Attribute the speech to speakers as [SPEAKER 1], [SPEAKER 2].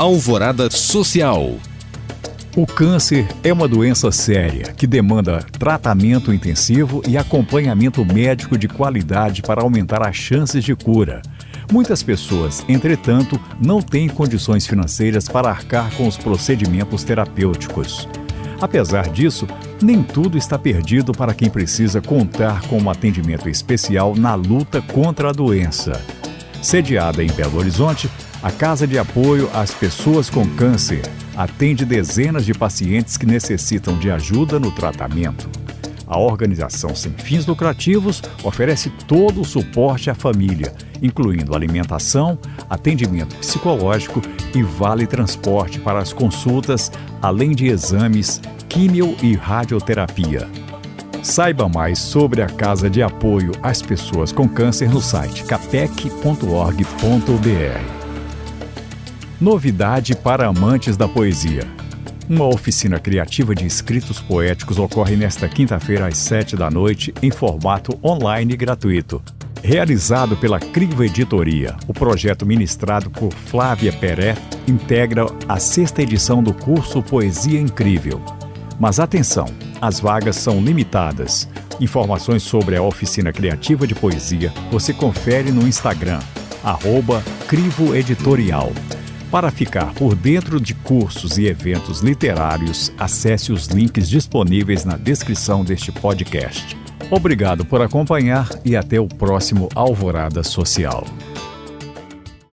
[SPEAKER 1] Alvorada Social.
[SPEAKER 2] O câncer é uma doença séria que demanda tratamento intensivo e acompanhamento médico de qualidade para aumentar as chances de cura. Muitas pessoas, entretanto, não têm condições financeiras para arcar com os procedimentos terapêuticos. Apesar disso, nem tudo está perdido para quem precisa contar com um atendimento especial na luta contra a doença. Sediada em Belo Horizonte, a Casa de Apoio às Pessoas com Câncer atende dezenas de pacientes que necessitam de ajuda no tratamento. A organização sem fins lucrativos oferece todo o suporte à família, incluindo alimentação, atendimento psicológico e vale transporte para as consultas, além de exames, químio e radioterapia. Saiba mais sobre a Casa de Apoio às Pessoas com Câncer no site capec.org.br. Novidade para amantes da poesia. Uma oficina criativa de escritos poéticos ocorre nesta quinta-feira às sete da noite em formato online gratuito. Realizado pela Crivo Editoria, o projeto ministrado por Flávia Peré integra a sexta edição do curso Poesia Incrível. Mas atenção, as vagas são limitadas. Informações sobre a oficina criativa de poesia você confere no Instagram, arroba Crivo Editorial. Para ficar por dentro de cursos e eventos literários, acesse os links disponíveis na descrição deste podcast. Obrigado por acompanhar e até o próximo Alvorada Social.